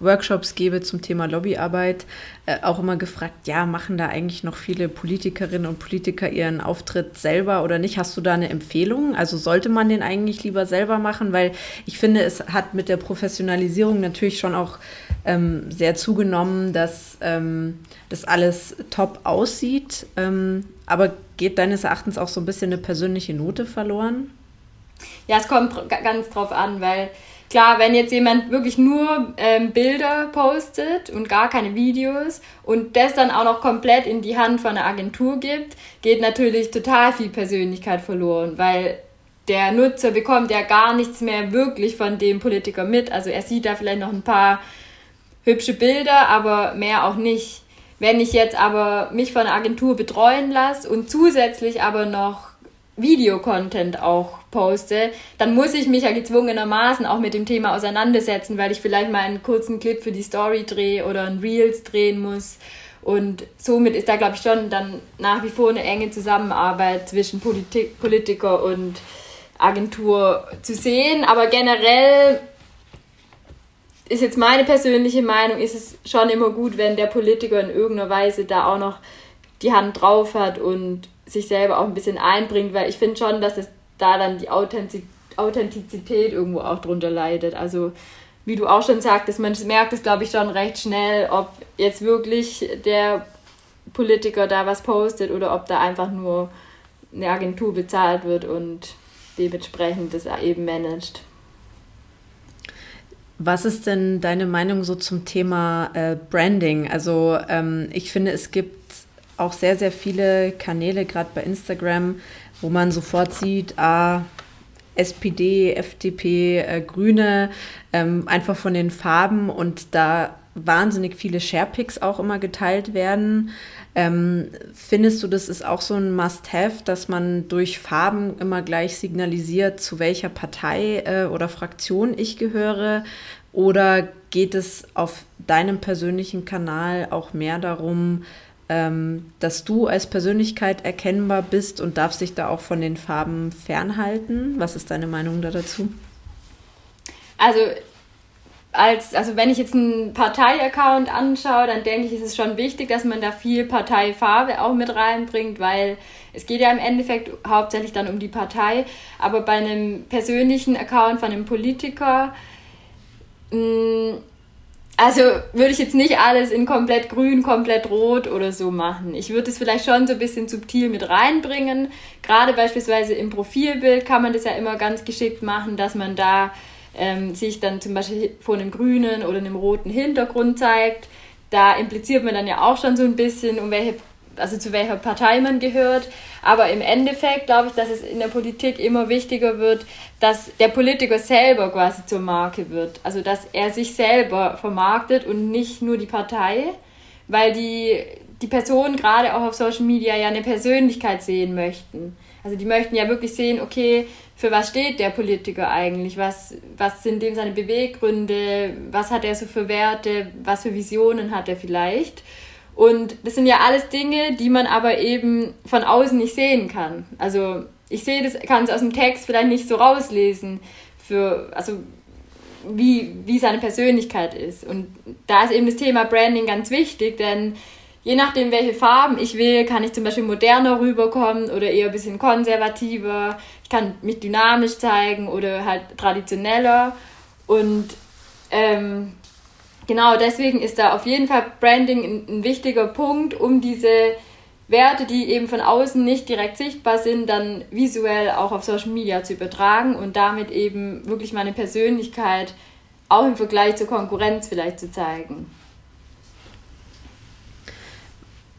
Workshops gebe zum Thema Lobbyarbeit, äh, auch immer gefragt, ja, machen da eigentlich noch viele Politikerinnen und Politiker ihren Auftritt selber oder nicht? Hast du da eine Empfehlung? Also sollte man den eigentlich lieber selber machen? Weil ich finde, es hat mit der Professionalisierung natürlich schon auch ähm, sehr zugenommen, dass ähm, das alles top aussieht. Ähm, aber geht deines Erachtens auch so ein bisschen eine persönliche Note verloren? Ja, es kommt ganz drauf an, weil Klar, wenn jetzt jemand wirklich nur ähm, Bilder postet und gar keine Videos und das dann auch noch komplett in die Hand von einer Agentur gibt, geht natürlich total viel Persönlichkeit verloren, weil der Nutzer bekommt ja gar nichts mehr wirklich von dem Politiker mit. Also er sieht da vielleicht noch ein paar hübsche Bilder, aber mehr auch nicht. Wenn ich jetzt aber mich von einer Agentur betreuen lasse und zusätzlich aber noch Videocontent auch poste, dann muss ich mich ja gezwungenermaßen auch mit dem Thema auseinandersetzen, weil ich vielleicht mal einen kurzen Clip für die Story drehe oder ein Reels drehen muss. Und somit ist da, glaube ich, schon dann nach wie vor eine enge Zusammenarbeit zwischen Politik, Politiker und Agentur zu sehen. Aber generell ist jetzt meine persönliche Meinung, ist es schon immer gut, wenn der Politiker in irgendeiner Weise da auch noch die Hand drauf hat und sich selber auch ein bisschen einbringt, weil ich finde schon, dass es da dann die Authentizität irgendwo auch drunter leidet. Also wie du auch schon sagtest, man merkt es, glaube ich, schon recht schnell, ob jetzt wirklich der Politiker da was postet oder ob da einfach nur eine Agentur bezahlt wird und dementsprechend das eben managt. Was ist denn deine Meinung so zum Thema äh, Branding? Also ähm, ich finde, es gibt auch sehr, sehr viele Kanäle, gerade bei Instagram, wo man sofort sieht, ah, SPD, FDP, äh, Grüne, ähm, einfach von den Farben und da wahnsinnig viele Sharepics auch immer geteilt werden. Ähm, findest du, das ist auch so ein Must-Have, dass man durch Farben immer gleich signalisiert, zu welcher Partei äh, oder Fraktion ich gehöre? Oder geht es auf deinem persönlichen Kanal auch mehr darum, ähm, dass du als Persönlichkeit erkennbar bist und darfst dich da auch von den Farben fernhalten. Was ist deine Meinung da dazu? Also, als, also wenn ich jetzt einen Partei-Account anschaue, dann denke ich, ist es schon wichtig, dass man da viel Parteifarbe auch mit reinbringt, weil es geht ja im Endeffekt hauptsächlich dann um die Partei. Aber bei einem persönlichen Account von einem Politiker, mh, mm, also würde ich jetzt nicht alles in komplett grün, komplett rot oder so machen. Ich würde es vielleicht schon so ein bisschen subtil mit reinbringen. Gerade beispielsweise im Profilbild kann man das ja immer ganz geschickt machen, dass man da ähm, sich dann zum Beispiel vor einem grünen oder einem roten Hintergrund zeigt. Da impliziert man dann ja auch schon so ein bisschen, um welche also zu welcher Partei man gehört. Aber im Endeffekt glaube ich, dass es in der Politik immer wichtiger wird, dass der Politiker selber quasi zur Marke wird. Also dass er sich selber vermarktet und nicht nur die Partei, weil die, die Personen gerade auch auf Social Media ja eine Persönlichkeit sehen möchten. Also die möchten ja wirklich sehen, okay, für was steht der Politiker eigentlich? Was, was sind dem seine Beweggründe? Was hat er so für Werte? Was für Visionen hat er vielleicht? Und das sind ja alles Dinge, die man aber eben von außen nicht sehen kann. Also ich sehe das, kann es aus dem Text vielleicht nicht so rauslesen, für, also wie, wie seine Persönlichkeit ist. Und da ist eben das Thema Branding ganz wichtig, denn je nachdem, welche Farben ich wähle, kann ich zum Beispiel moderner rüberkommen oder eher ein bisschen konservativer. Ich kann mich dynamisch zeigen oder halt traditioneller. Und ähm, genau deswegen ist da auf jeden Fall Branding ein, ein wichtiger Punkt, um diese Werte, die eben von außen nicht direkt sichtbar sind, dann visuell auch auf Social Media zu übertragen und damit eben wirklich meine Persönlichkeit auch im Vergleich zur Konkurrenz vielleicht zu zeigen.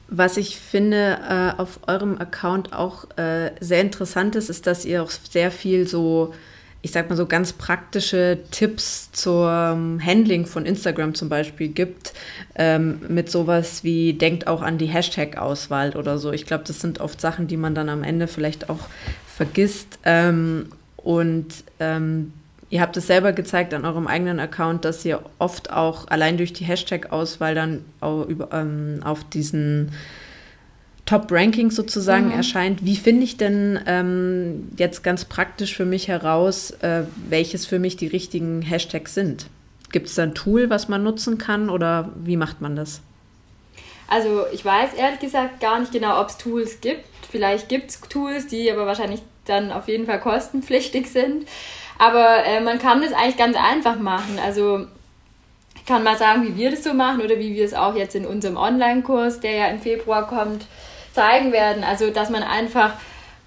Was ich finde äh, auf eurem Account auch äh, sehr interessant ist, ist, dass ihr auch sehr viel so ich sag mal so ganz praktische Tipps zum Handling von Instagram zum Beispiel gibt, ähm, mit sowas wie denkt auch an die Hashtag-Auswahl oder so. Ich glaube, das sind oft Sachen, die man dann am Ende vielleicht auch vergisst. Ähm, und ähm, ihr habt es selber gezeigt an eurem eigenen Account, dass ihr oft auch allein durch die Hashtag-Auswahl dann über, ähm, auf diesen Top-Ranking sozusagen mhm. erscheint. Wie finde ich denn ähm, jetzt ganz praktisch für mich heraus, äh, welches für mich die richtigen Hashtags sind? Gibt es da ein Tool, was man nutzen kann oder wie macht man das? Also ich weiß ehrlich gesagt gar nicht genau, ob es Tools gibt. Vielleicht gibt es Tools, die aber wahrscheinlich dann auf jeden Fall kostenpflichtig sind. Aber äh, man kann das eigentlich ganz einfach machen. Also ich kann mal sagen, wie wir das so machen oder wie wir es auch jetzt in unserem Online-Kurs, der ja im Februar kommt, zeigen werden. Also, dass man einfach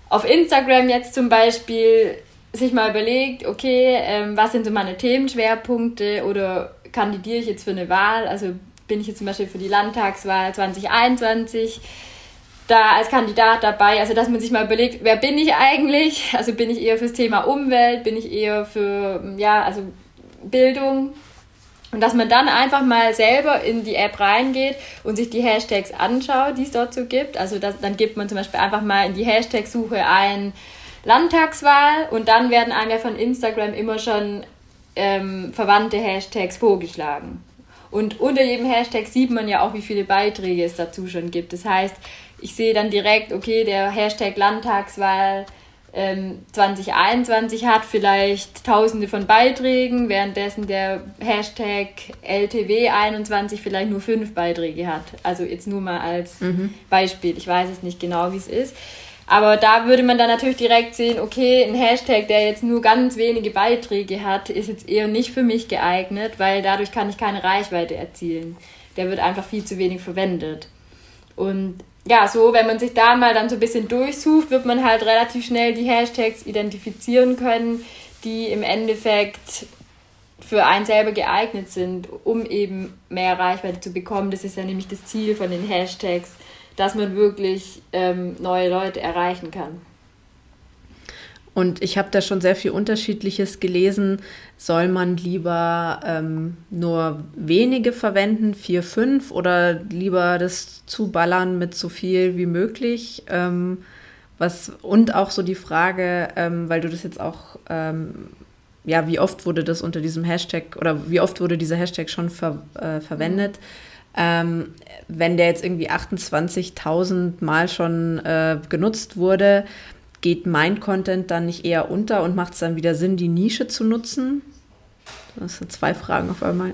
auf Instagram jetzt zum Beispiel sich mal überlegt, okay, ähm, was sind so meine Themenschwerpunkte oder kandidiere ich jetzt für eine Wahl? Also bin ich jetzt zum Beispiel für die Landtagswahl 2021 da als Kandidat dabei? Also dass man sich mal überlegt, wer bin ich eigentlich? Also bin ich eher fürs Thema Umwelt, bin ich eher für ja, also Bildung, und dass man dann einfach mal selber in die App reingeht und sich die Hashtags anschaut, die es dort so gibt. Also das, dann gibt man zum Beispiel einfach mal in die Hashtag-Suche ein Landtagswahl und dann werden einem ja von Instagram immer schon ähm, verwandte Hashtags vorgeschlagen. Und unter jedem Hashtag sieht man ja auch, wie viele Beiträge es dazu schon gibt. Das heißt, ich sehe dann direkt, okay, der Hashtag Landtagswahl 2021 ähm, hat vielleicht tausende von Beiträgen, währenddessen der Hashtag LTW21 vielleicht nur fünf Beiträge hat. Also jetzt nur mal als mhm. Beispiel. Ich weiß es nicht genau, wie es ist. Aber da würde man dann natürlich direkt sehen, okay, ein Hashtag, der jetzt nur ganz wenige Beiträge hat, ist jetzt eher nicht für mich geeignet, weil dadurch kann ich keine Reichweite erzielen. Der wird einfach viel zu wenig verwendet. Und ja, so, wenn man sich da mal dann so ein bisschen durchsucht, wird man halt relativ schnell die Hashtags identifizieren können, die im Endeffekt für einen selber geeignet sind, um eben mehr Reichweite zu bekommen. Das ist ja nämlich das Ziel von den Hashtags, dass man wirklich ähm, neue Leute erreichen kann. Und ich habe da schon sehr viel Unterschiedliches gelesen. Soll man lieber ähm, nur wenige verwenden, vier, fünf, oder lieber das zuballern mit so viel wie möglich? Ähm, was, und auch so die Frage, ähm, weil du das jetzt auch, ähm, ja, wie oft wurde das unter diesem Hashtag oder wie oft wurde dieser Hashtag schon ver, äh, verwendet? Ähm, wenn der jetzt irgendwie 28.000 Mal schon äh, genutzt wurde, geht mein Content dann nicht eher unter und macht es dann wieder Sinn, die Nische zu nutzen? Das sind zwei Fragen auf einmal.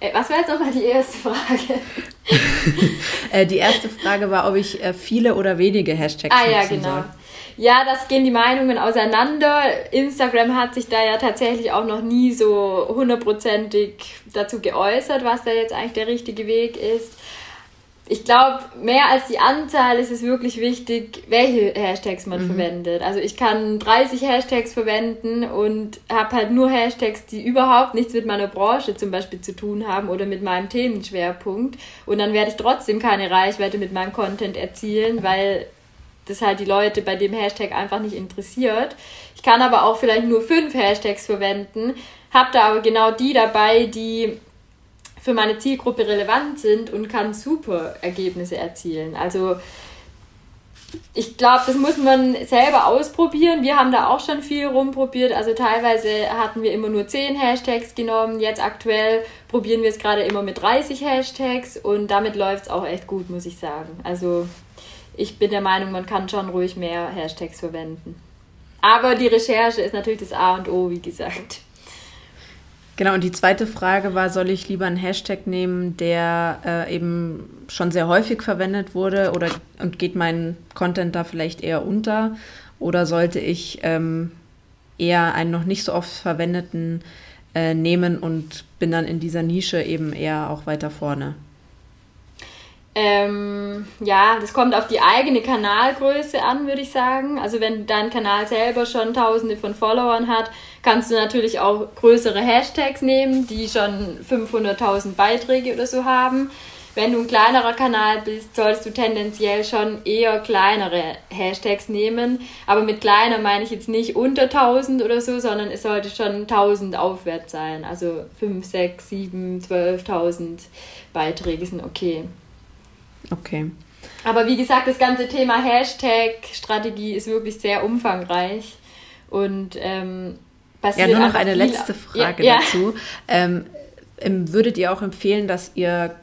Äh, was war jetzt nochmal die erste Frage? Äh, die erste Frage war, ob ich äh, viele oder wenige Hashtags ah, ja, genau. Soll. Ja, das gehen die Meinungen auseinander. Instagram hat sich da ja tatsächlich auch noch nie so hundertprozentig dazu geäußert, was da jetzt eigentlich der richtige Weg ist ich glaube, mehr als die Anzahl ist es wirklich wichtig, welche Hashtags man mhm. verwendet. Also ich kann 30 Hashtags verwenden und habe halt nur Hashtags, die überhaupt nichts mit meiner Branche zum Beispiel zu tun haben oder mit meinem Themenschwerpunkt. Und dann werde ich trotzdem keine Reichweite mit meinem Content erzielen, weil das halt die Leute bei dem Hashtag einfach nicht interessiert. Ich kann aber auch vielleicht nur fünf Hashtags verwenden, habe da aber genau die dabei, die für meine Zielgruppe relevant sind und kann super Ergebnisse erzielen. Also ich glaube, das muss man selber ausprobieren. Wir haben da auch schon viel rumprobiert. Also teilweise hatten wir immer nur 10 Hashtags genommen. Jetzt aktuell probieren wir es gerade immer mit 30 Hashtags und damit läuft es auch echt gut, muss ich sagen. Also ich bin der Meinung, man kann schon ruhig mehr Hashtags verwenden. Aber die Recherche ist natürlich das A und O, wie gesagt. Genau, und die zweite Frage war, soll ich lieber einen Hashtag nehmen, der äh, eben schon sehr häufig verwendet wurde oder und geht mein Content da vielleicht eher unter? Oder sollte ich ähm, eher einen noch nicht so oft verwendeten äh, nehmen und bin dann in dieser Nische eben eher auch weiter vorne? Ähm, ja, das kommt auf die eigene Kanalgröße an, würde ich sagen. Also wenn dein Kanal selber schon tausende von Followern hat, kannst du natürlich auch größere Hashtags nehmen, die schon 500.000 Beiträge oder so haben. Wenn du ein kleinerer Kanal bist, solltest du tendenziell schon eher kleinere Hashtags nehmen. Aber mit kleiner meine ich jetzt nicht unter 1000 oder so, sondern es sollte schon 1000 aufwärts sein. Also 5, 6, 7, 12.000 Beiträge sind okay. Okay. Aber wie gesagt, das ganze Thema Hashtag-Strategie ist wirklich sehr umfangreich und ähm. Ja, nur noch eine letzte Frage ja, dazu. Ja. Ähm, würdet ihr auch empfehlen, dass ihr,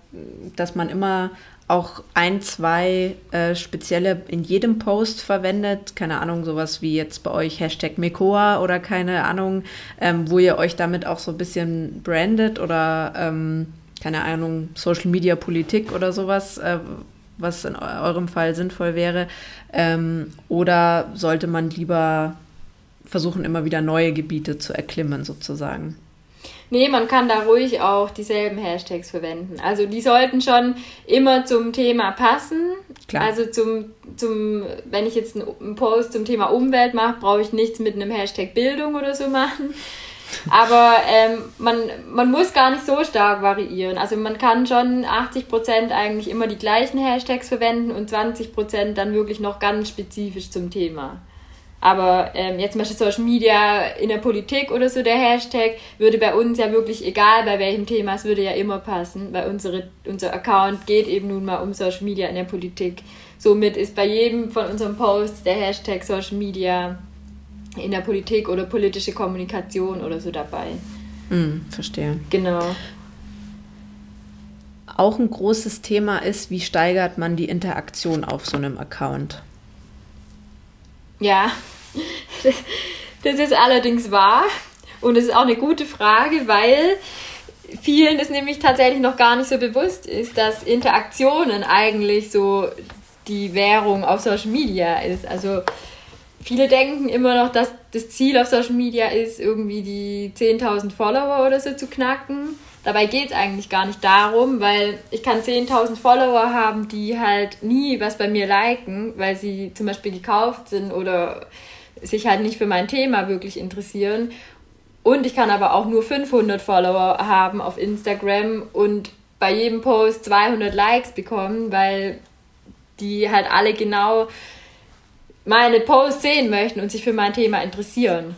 dass man immer auch ein, zwei äh, spezielle in jedem Post verwendet, keine Ahnung, sowas wie jetzt bei euch Hashtag Mekoa oder keine Ahnung, ähm, wo ihr euch damit auch so ein bisschen brandet oder ähm, keine Ahnung, Social Media Politik oder sowas, äh, was in eurem Fall sinnvoll wäre? Ähm, oder sollte man lieber versuchen, immer wieder neue Gebiete zu erklimmen, sozusagen? Nee, man kann da ruhig auch dieselben Hashtags verwenden. Also die sollten schon immer zum Thema passen. Klar. Also zum, zum, wenn ich jetzt einen Post zum Thema Umwelt mache, brauche ich nichts mit einem Hashtag Bildung oder so machen. Aber ähm, man, man muss gar nicht so stark variieren. Also man kann schon 80% eigentlich immer die gleichen Hashtags verwenden und 20% dann wirklich noch ganz spezifisch zum Thema. Aber ähm, jetzt zum Beispiel Social Media in der Politik oder so, der Hashtag würde bei uns ja wirklich, egal bei welchem Thema, es würde ja immer passen, weil unsere, unser Account geht eben nun mal um Social Media in der Politik. Somit ist bei jedem von unseren Posts der Hashtag Social Media in der Politik oder politische Kommunikation oder so dabei. Hm, verstehe. Genau. Auch ein großes Thema ist, wie steigert man die Interaktion auf so einem Account? Ja, das ist allerdings wahr und es ist auch eine gute Frage, weil vielen es nämlich tatsächlich noch gar nicht so bewusst ist, dass Interaktionen eigentlich so die Währung auf Social Media ist. Also viele denken immer noch, dass das Ziel auf Social Media ist, irgendwie die 10.000 Follower oder so zu knacken. Dabei geht es eigentlich gar nicht darum, weil ich kann 10.000 Follower haben, die halt nie was bei mir liken, weil sie zum Beispiel gekauft sind oder sich halt nicht für mein Thema wirklich interessieren. Und ich kann aber auch nur 500 Follower haben auf Instagram und bei jedem Post 200 Likes bekommen, weil die halt alle genau meine Posts sehen möchten und sich für mein Thema interessieren.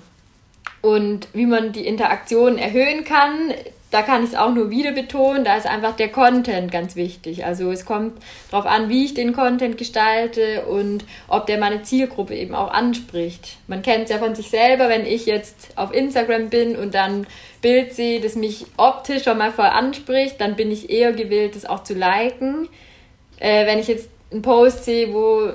Und wie man die Interaktion erhöhen kann, da kann ich es auch nur wieder betonen, da ist einfach der Content ganz wichtig. Also es kommt darauf an, wie ich den Content gestalte und ob der meine Zielgruppe eben auch anspricht. Man kennt es ja von sich selber, wenn ich jetzt auf Instagram bin und dann Bild sehe, das mich optisch schon mal voll anspricht, dann bin ich eher gewillt, das auch zu liken. Äh, wenn ich jetzt einen Post sehe, wo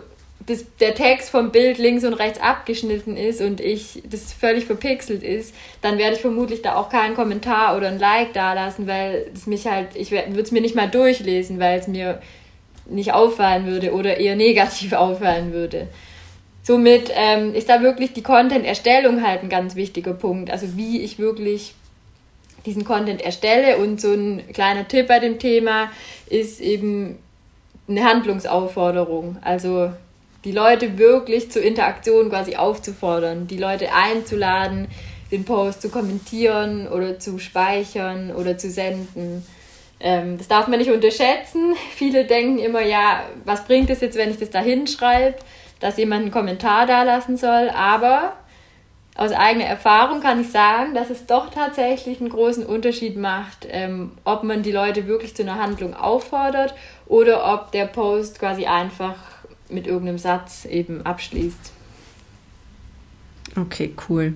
das, der Text vom Bild links und rechts abgeschnitten ist und ich das völlig verpixelt ist, dann werde ich vermutlich da auch keinen Kommentar oder ein Like da lassen, weil es mich halt, ich würde es mir nicht mal durchlesen, weil es mir nicht auffallen würde oder eher negativ auffallen würde. Somit ähm, ist da wirklich die Content-Erstellung halt ein ganz wichtiger Punkt. Also wie ich wirklich diesen Content erstelle und so ein kleiner Tipp bei dem Thema ist eben eine Handlungsaufforderung. Also die Leute wirklich zur Interaktion quasi aufzufordern, die Leute einzuladen, den Post zu kommentieren oder zu speichern oder zu senden. Ähm, das darf man nicht unterschätzen. Viele denken immer, ja, was bringt es jetzt, wenn ich das da hinschreibe, dass jemand einen Kommentar da lassen soll. Aber aus eigener Erfahrung kann ich sagen, dass es doch tatsächlich einen großen Unterschied macht, ähm, ob man die Leute wirklich zu einer Handlung auffordert oder ob der Post quasi einfach mit irgendeinem Satz eben abschließt. Okay, cool.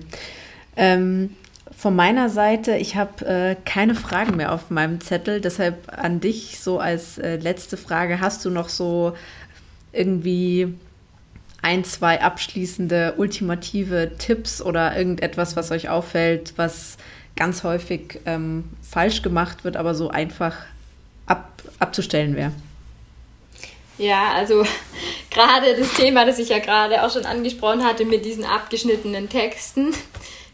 Ähm, von meiner Seite, ich habe äh, keine Fragen mehr auf meinem Zettel, deshalb an dich so als äh, letzte Frage, hast du noch so irgendwie ein, zwei abschließende, ultimative Tipps oder irgendetwas, was euch auffällt, was ganz häufig ähm, falsch gemacht wird, aber so einfach ab, abzustellen wäre? Ja, also gerade das Thema, das ich ja gerade auch schon angesprochen hatte mit diesen abgeschnittenen Texten,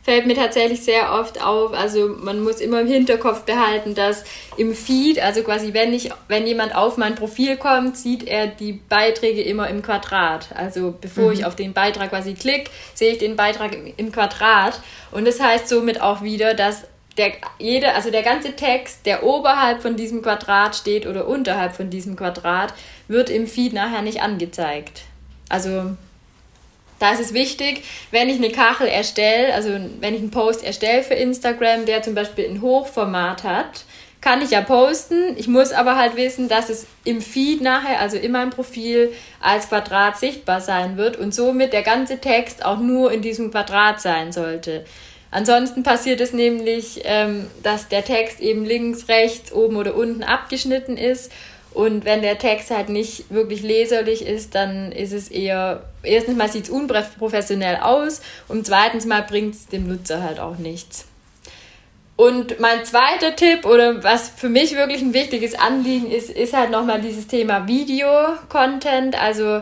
fällt mir tatsächlich sehr oft auf. Also man muss immer im Hinterkopf behalten, dass im Feed, also quasi wenn ich, wenn jemand auf mein Profil kommt, sieht er die Beiträge immer im Quadrat. Also bevor mhm. ich auf den Beitrag quasi klicke, sehe ich den Beitrag im, im Quadrat. Und das heißt somit auch wieder, dass der, jede, also der ganze Text, der oberhalb von diesem Quadrat steht oder unterhalb von diesem Quadrat, wird im Feed nachher nicht angezeigt. Also da ist es wichtig, wenn ich eine Kachel erstelle, also wenn ich einen Post erstelle für Instagram, der zum Beispiel ein Hochformat hat, kann ich ja posten. Ich muss aber halt wissen, dass es im Feed nachher, also in meinem Profil, als Quadrat sichtbar sein wird und somit der ganze Text auch nur in diesem Quadrat sein sollte. Ansonsten passiert es nämlich, ähm, dass der Text eben links, rechts, oben oder unten abgeschnitten ist. Und wenn der Text halt nicht wirklich leserlich ist, dann ist es eher, erstens mal sieht es unprofessionell aus und zweitens mal bringt es dem Nutzer halt auch nichts. Und mein zweiter Tipp oder was für mich wirklich ein wichtiges Anliegen ist, ist halt nochmal dieses Thema Video-Content. Also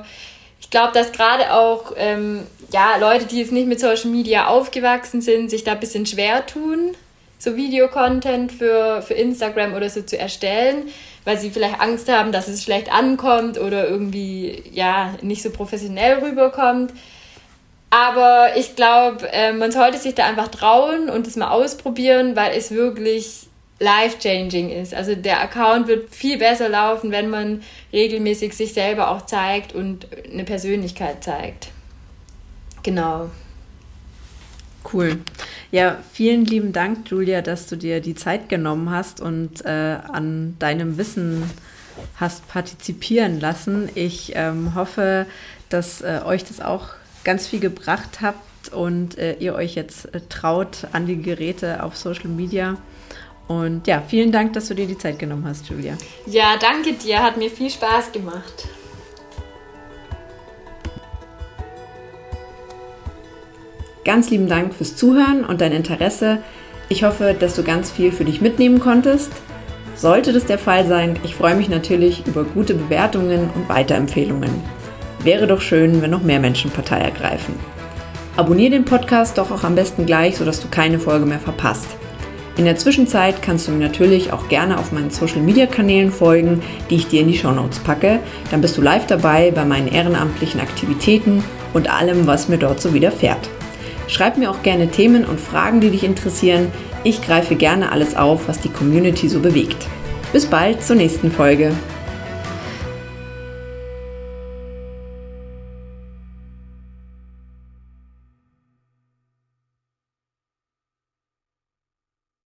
ich glaube, dass gerade auch ähm, ja, Leute, die jetzt nicht mit Social Media aufgewachsen sind, sich da ein bisschen schwer tun, so Videocontent für, für Instagram oder so zu erstellen, weil sie vielleicht Angst haben, dass es schlecht ankommt oder irgendwie ja nicht so professionell rüberkommt. Aber ich glaube, äh, man sollte sich da einfach trauen und es mal ausprobieren, weil es wirklich life-changing ist. Also der Account wird viel besser laufen, wenn man regelmäßig sich selber auch zeigt und eine Persönlichkeit zeigt. Genau. Cool. Ja, vielen lieben Dank, Julia, dass du dir die Zeit genommen hast und äh, an deinem Wissen hast partizipieren lassen. Ich ähm, hoffe, dass äh, euch das auch ganz viel gebracht habt und äh, ihr euch jetzt äh, traut an die Geräte auf Social Media. Und ja, vielen Dank, dass du dir die Zeit genommen hast, Julia. Ja, danke dir, hat mir viel Spaß gemacht. Ganz lieben Dank fürs Zuhören und dein Interesse. Ich hoffe, dass du ganz viel für dich mitnehmen konntest. Sollte das der Fall sein, ich freue mich natürlich über gute Bewertungen und Weiterempfehlungen. Wäre doch schön, wenn noch mehr Menschen Partei ergreifen. Abonnier den Podcast doch auch am besten gleich, sodass du keine Folge mehr verpasst. In der Zwischenzeit kannst du mir natürlich auch gerne auf meinen Social Media Kanälen folgen, die ich dir in die Show Notes packe. Dann bist du live dabei bei meinen ehrenamtlichen Aktivitäten und allem, was mir dort so widerfährt. Schreib mir auch gerne Themen und Fragen, die dich interessieren. Ich greife gerne alles auf, was die Community so bewegt. Bis bald zur nächsten Folge.